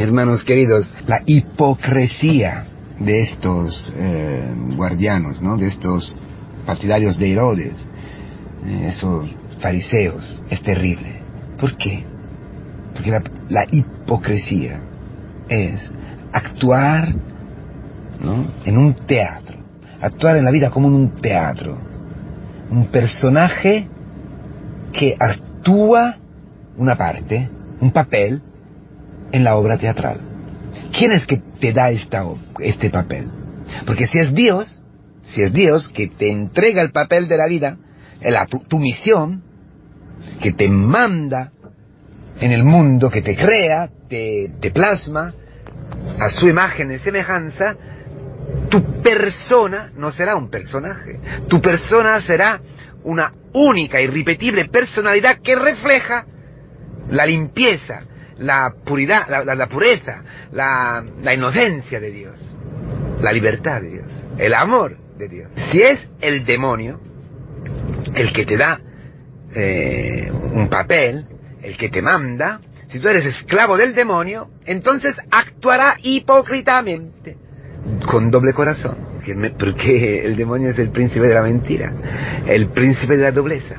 hermanos queridos, la hipocresía de estos eh, guardianos, ¿no? de estos partidarios de Herodes, eh, esos fariseos, es terrible. ¿Por qué? Porque la, hipocresía es actuar en un teatro, actuar en la vida como en un teatro, un personaje que actúa una parte, un papel, en la obra teatral. ¿Quién es que te da esta, este papel? Porque si es Dios, si es Dios que te entrega el papel de la vida, la, tu, tu misión, que te manda en el mundo, que te crea, te, te plasma a su imagen y semejanza, tu persona no será un personaje, tu persona será una única, irrepetible personalidad que refleja la limpieza, la puridad, la, la, pureza, la, la, inocencia de Dios, la libertad de Dios, el amor de Dios. Si es el demonio el que te da eh, un papel, el que te manda, si tú eres esclavo del demonio, entonces actuará hipócritamente, con doble corazón, porque el demonio es el príncipe de la mentira, el príncipe de la dobleza.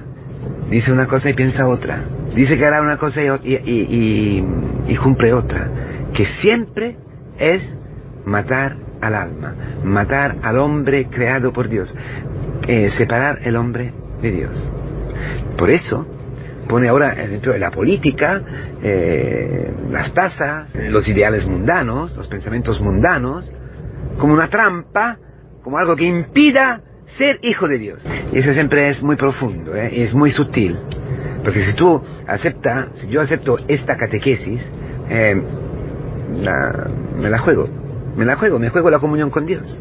Dice una cosa y piensa otra. Dice que hará una cosa y, y, cumple otra. Que siempre es matar al alma, matar al hombre creado por Dios, eh, separar el hombre de Dios. Por eso pone ahora dentro de la política eh, las tasas, los ideales mundanos, los pensamientos mundanos, como una trampa, como algo que impida ser hijo de Dios. Y eso siempre es muy profundo, ¿eh? es muy sutil. Porque si tú aceptas, si yo acepto esta catequesis, eh, me la juego. Me la juego, me juego la comunión con Dios.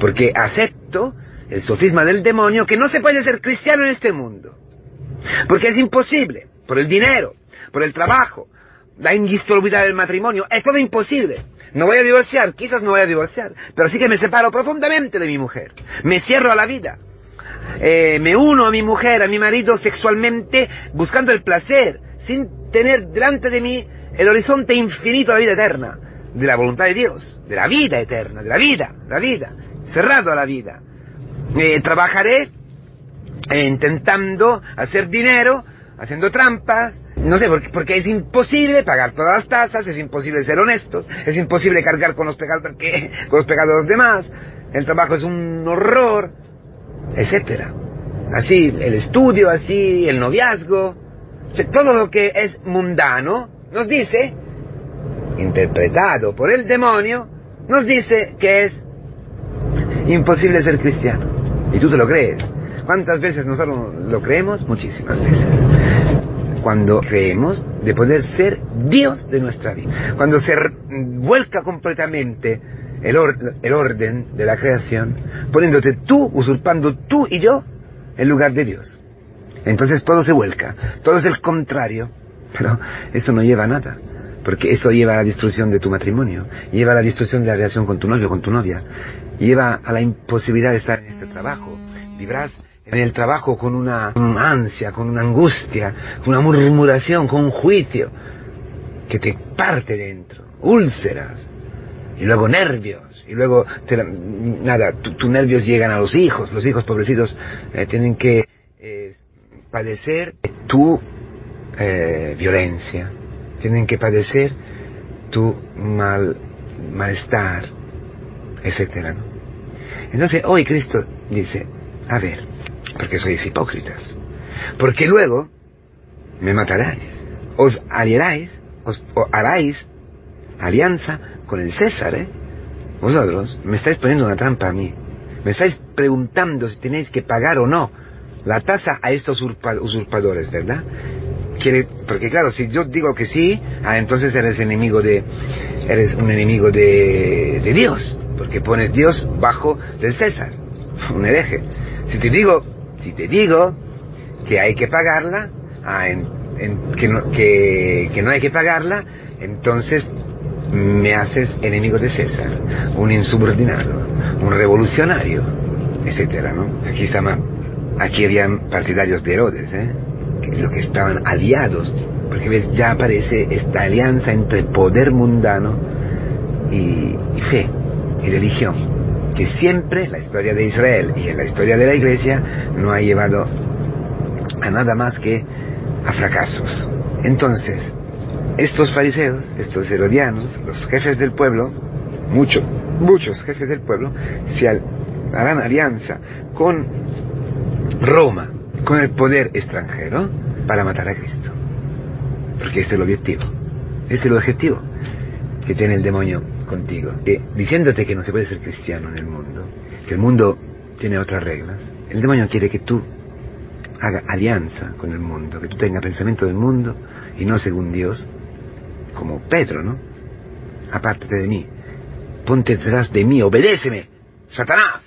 Porque acepto el sofisma del demonio que no se puede ser cristiano en este mundo. Porque es imposible. Por el dinero, por el trabajo, la indisolubilidad del matrimonio. Es todo imposible. No voy a divorciar, quizás no voy a divorciar, pero sí que me separo profundamente de mi mujer. Me cierro a la vida. Eh, me uno a mi mujer, a mi marido sexualmente, buscando el placer, sin tener delante de mí el horizonte infinito de la vida eterna, de la voluntad de Dios, de la vida eterna, de la vida, la vida, cerrado a la vida. Eh, trabajaré eh, intentando hacer dinero, haciendo trampas, no sé, porque, porque, es imposible pagar todas las tasas, es imposible ser honestos, es imposible cargar con los pecados, porque, con los pecados de los demás, el trabajo es un horror, etcétera. Así el estudio, así el noviazgo, todo lo que es mundano nos dice, interpretado por el demonio, nos dice que es imposible ser cristiano. Y tú te lo crees. ¿Cuántas veces nosotros lo creemos? Muchísimas veces. Cuando creemos de poder ser Dios de nuestra vida. Cuando se vuelca completamente el, or el, orden de la creación, poniéndote tú, usurpando tú y yo en lugar de Dios. Entonces todo se vuelca, todo es el contrario, pero eso no lleva a nada, porque eso lleva a la destrucción de tu matrimonio, lleva a la destrucción de la relación con tu novio, con tu novia, lleva a la imposibilidad de estar en este trabajo. Vivrás en el trabajo con una ansia, con una angustia, con una murmuración, con un juicio que te parte dentro, úlceras, y luego nervios, y luego, te, nada, tus tu nervios llegan a los hijos, los hijos pobrecitos eh, tienen que eh, padecer tu eh, violencia, tienen que padecer tu mal, malestar, etcétera. Entonces hoy Cristo dice, a ver, porque sois hipócritas, porque luego me mataráis, os aliaráis, os haráis alianza con el César, ¿eh? Vosotros me estáis poniendo una trampa a mí. Me estáis preguntando si tenéis que pagar o no la tasa a estos usurpadores, ¿verdad? Quiere, porque claro, si yo digo que sí, ah, entonces eres enemigo de, eres un enemigo de, Dios, porque pones Dios bajo del César, un hereje. Si te digo, si te digo que hay que pagarla, ah, que no hay que pagarla, entonces me haces enemigo de César, un insubordinado, un revolucionario, etcétera, ¿no? Aquí estaban, aquí habían partidarios de Herodes, ¿eh? Los que estaban aliados Porque ves, ya aparece esta alianza entre poder mundano y, y fe y religión, que siempre la historia de Israel y en la historia de la iglesia no ha llevado a nada más que a fracasos. Entonces, estos fariseos, estos herodianos, los jefes del pueblo, muchos, muchos jefes del pueblo, se harán alianza con Roma, con el poder extranjero, para matar a Cristo. Porque ese es el objetivo. Ese es el objetivo que tiene el demonio contigo. Que, diciéndote que no se puede ser cristiano en el mundo, que el mundo tiene otras reglas, el demonio quiere que tú haga alianza con el mundo, que tú tengas pensamiento del mundo y no según Dios, como Pedro, ¿no? Apártate de mí, ponte detrás de mí, obedéceme, Satanás,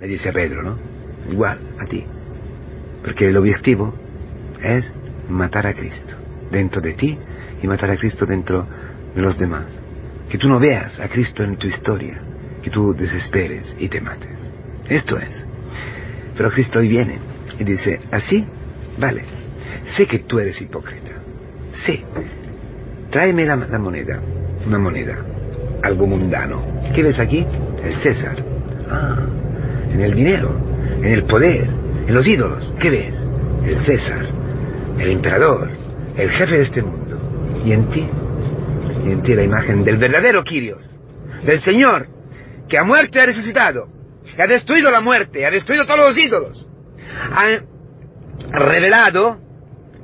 le dice a Pedro, ¿no? Igual a ti, porque el objetivo es matar a Cristo dentro de ti y matar a Cristo dentro de los demás. Que tú no veas a Cristo en tu historia, que tú desesperes y te mates. Esto es. Pero Cristo hoy viene y dice, así, vale, sé que tú eres hipócrita, sé, tráeme la, moneda, una moneda, algo mundano. ¿Qué ves aquí? El César. Ah, en el dinero, en el poder, en los ídolos. ¿Qué ves? El César, el emperador, el jefe de este mundo. Y en ti, y en ti la imagen del verdadero Quirios, del Señor, que ha muerto y ha resucitado, que ha destruido la muerte, ha destruido todos los ídolos, ha revelado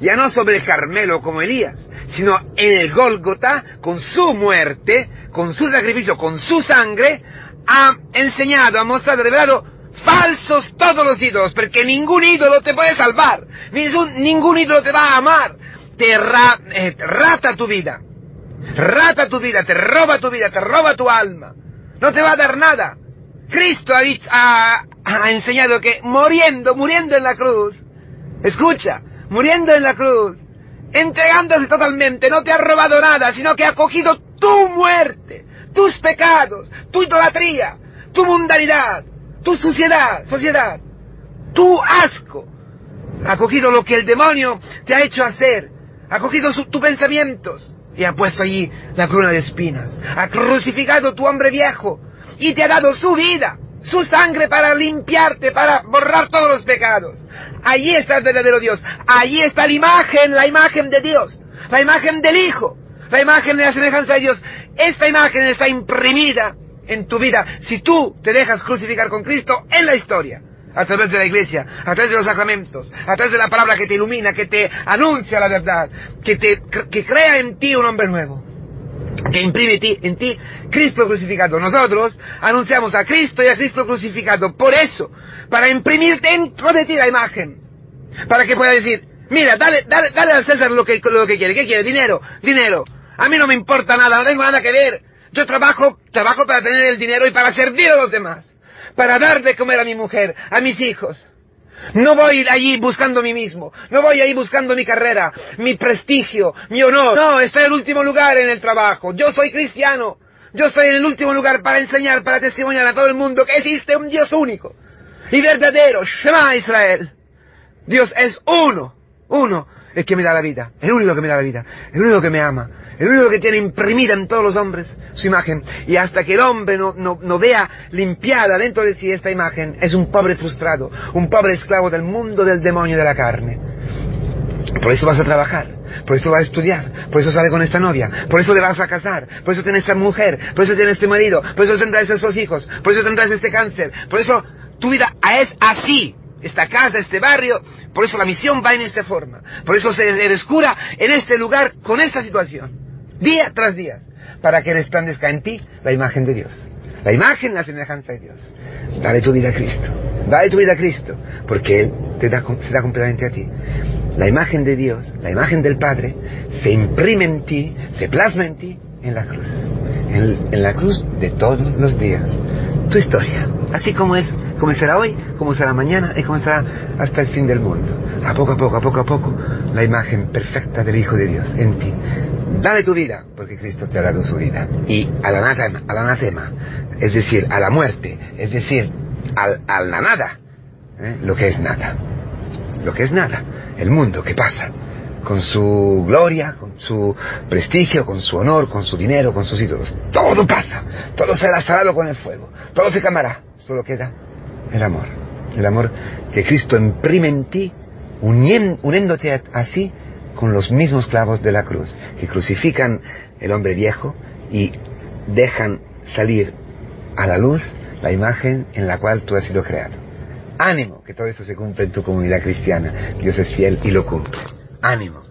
ya no sobre el Carmelo como Elías, sino en el Gólgota, con su muerte, con su sacrificio, con su sangre, ha enseñado, ha mostrado, ha revelado falsos todos los ídolos, porque ningún ídolo te puede salvar, ningún, ídolo te va a amar, te eh, rata tu vida, rata tu vida, te roba tu vida, te roba tu alma, no te va a dar nada. Cristo ha, ha enseñado que muriendo, muriendo en la cruz, escucha, muriendo en la cruz, entregándose totalmente, no te ha robado nada, sino que ha cogido tu muerte, tus pecados, tu idolatría, tu mundanidad, tu suciedad, sociedad, tu asco. Ha cogido lo que el demonio te ha hecho hacer, ha cogido tus pensamientos y ha puesto allí la corona de espinas, ha crucificado tu hombre viejo y te ha dado su vida, su sangre para limpiarte, para borrar todos los pecados. Allí está el verdadero Dios, allí está la imagen, la imagen de Dios, la imagen del Hijo, la imagen de la semejanza de Dios. Esta imagen está imprimida en tu vida. Si tú te dejas crucificar con Cristo en la historia, a través de la iglesia, a través de los sacramentos, a través de la palabra que te ilumina, que te anuncia la verdad, que, te, que crea en ti un hombre nuevo, que imprime en ti Cristo crucificado. Nosotros anunciamos a Cristo y a Cristo crucificado. Por eso, para imprimir dentro de ti la imagen, para que pueda decir, mira, dale, dale, dale al César lo que, lo que quiere. ¿Qué quiere? Dinero, dinero. A mí no me importa nada, no tengo nada que ver. Yo trabajo, trabajo para tener el dinero y para servir a los demás. Para dar de comer a mi mujer, a mis hijos. No voy allí buscando mí mismo, no voy ahí buscando mi carrera, mi prestigio, mi honor. No, está en el último lugar en el trabajo. Yo soy cristiano. Yo estoy en el último lugar para enseñar, para testimoniar a todo el mundo que existe un Dios único y verdadero. Shema Israel. Dios es uno, uno, el que me da la vida, el único que me da la vida, el único que me ama, el único que tiene imprimida en todos los hombres su imagen. Y hasta que el hombre no, no, vea limpiada dentro de sí esta imagen, es un pobre frustrado, un pobre esclavo del mundo del demonio de la carne. Por eso vas a trabajar, por eso vas a estudiar, por eso sale con esta novia, por eso le vas a casar, por eso tienes esta mujer, por eso tienes este marido, por eso tendrás esos hijos, por eso tendrás este cáncer, por eso tu vida es así, esta casa, este barrio, por eso la misión va en esta forma, por eso se descura en este lugar con esta situación día tras día, para que resplandezca en ti la imagen de Dios. La imagen, la semejanza de Dios. Dale tu vida a Cristo. Dale tu vida a Cristo, porque Él se da completamente a ti. La imagen de Dios, la imagen del Padre, se imprime en ti, se plasma en ti en la cruz. En, la cruz de todos los días. Tu historia. Así como es, será hoy, como será mañana y como será hasta el fin del mundo. A poco a poco, a poco a poco, la imagen perfecta del Hijo de Dios en ti. Dale tu vida, porque Cristo te ha dado su vida. Y al anatema, anatema es decir, a la muerte, es decir, al, a la nada, ¿eh? lo que es nada. Lo que es nada, el mundo que pasa, con su gloria, con su prestigio, con su honor, con su dinero, con sus ídolos. Todo pasa, todo será salado con el fuego, todo se quemará. Solo queda el amor, el amor que Cristo imprime en ti, uniéndote así con los mismos clavos de la cruz, que crucifican el hombre viejo y dejan salir a la luz la imagen en la cual tú has sido creado. Ánimo, que todo esto se cumple en tu comunidad cristiana. Dios es fiel y lo cumple. Ánimo.